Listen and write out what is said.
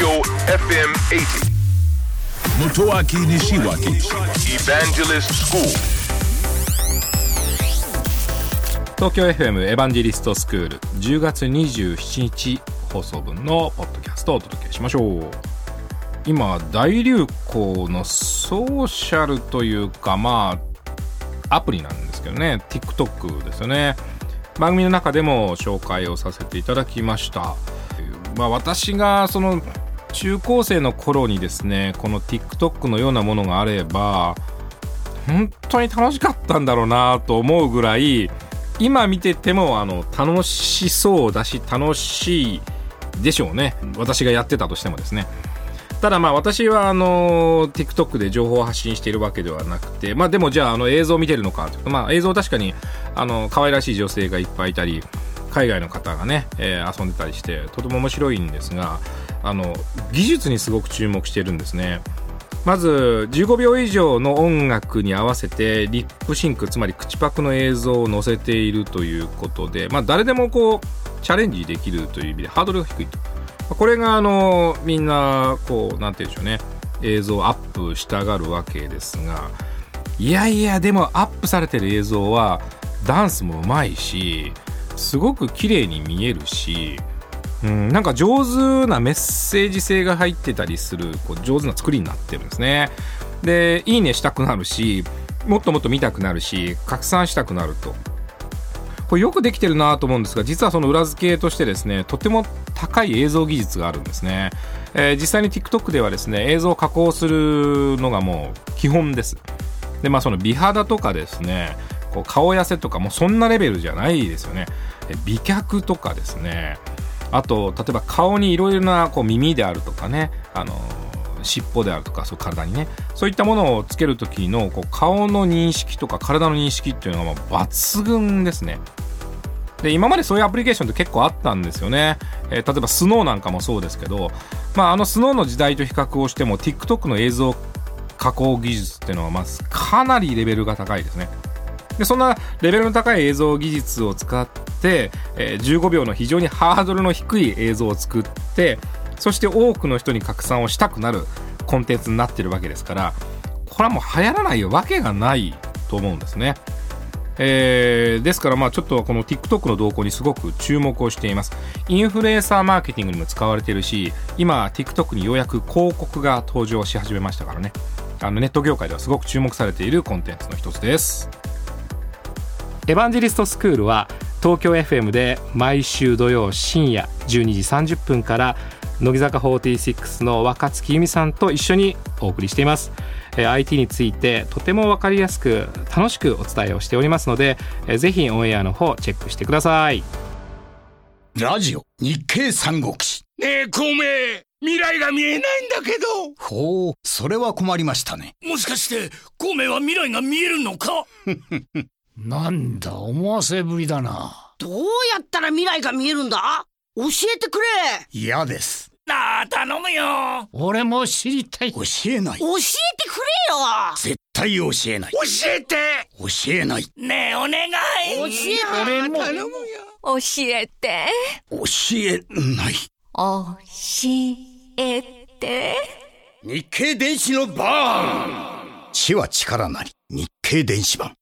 Tokyo FM 80. Motoaki Nishiwaki Evangelist School. 東京 FM エヴァンジェリストスクール10月27日放送分のポッドキャストをお届けしましょう。今大流行のソーシャルというかまあアプリなんですけどね。TikTok ですよね。番組の中でも紹介をさせていただきました。まあ私がその中高生の頃にですねこの TikTok のようなものがあれば本当に楽しかったんだろうなと思うぐらい今見ててもあの楽しそうだし楽しいでしょうね。私がやってたとしてもですね。ただまあ私はあの TikTok で情報を発信しているわけではなくてまあでもじゃああの映像を見てるのかとまあ映像確かにあの可愛らしい女性がいっぱいいたり海外の方がね、えー遊んでたりしてとても面白いんですがあの技術にすごく注目してるんですね。まず15秒以上の音楽に合わせてリップシンクつまり口パクの映像を載せているということで、まあ、誰でもこうチャレンジできるという意味でハードルが低いと。これがあのみんなこうなんて言うんでしょうね。映像をアップしたがるわけですがいやいやでもアップされてる映像はダンスもうまいしすごく綺麗に見えるしうん、なんか上手なメッセージ性が入ってたりするこう上手な作りになってるんですね。でいいねしたくなるしもっともっと見たくなるし拡散したくなると。これよくできてるなと思うんですが実はその裏付けとしてですねとても高い映像技術があるんですね、えー実際に TikTok ではですね映像を加工するのがもう基本です。でまあその美肌とかですねこう顔痩せとかもうそんなレベルじゃないですよね。美脚とかですね。あと例えば顔にいろいろなこう耳であるとかねあの尻尾であるとかそう体にね。そういったものをつける時のこう顔の認識とか体の認識っていうのがもう抜群ですね。で今までそういうアプリケーションって結構あったんですよね、えー例えばスノーなんかもそうですけど、まあ、あのスノーの時代と比較をしても TikTok の映像加工技術っていうのはまずかなりレベルが高いですね。でそんなレベルの高い映像技術を使って、えー15秒の非常にハードルの低い映像を作ってそして多くの人に拡散をしたくなるコンテンツになってるわけですからこれはもう流行らないわけがないと思うんですね。えーですからまあちょっとこの TikTok の動向にすごく注目をしています。インフルエンサーマーケティングにも使われているし今 TikTok にようやく広告が登場し始めましたからね。あのネット業界ではすごく注目されているコンテンツの一つです。エヴァンジェリストスクールは東京 FM で毎週土曜深夜12時30分から乃木坂46の若月由美さんと一緒にお送りしています。えー IT についてとても分かりやすく楽しくお伝えをしておりますのでえーぜひオンエアの方チェックしてください。ラジオ日経三国志。ねえ、孔明。未来が見えないんだけど。ほうそれは困りましたね。もしかして、孔明は未来が見えるのか？なんだ思わせぶりだな。どうやったら未来が見えるんだ？教えてくれ。嫌です。なあ、頼むよ。俺も知りたい。教えない。教えてくれよ。絶対教えない。教えて。教えない。ねえ、お願い。教えて。俺も。教えて。教えない。教えて。日経電子のバーン。知は力なり。日経電子版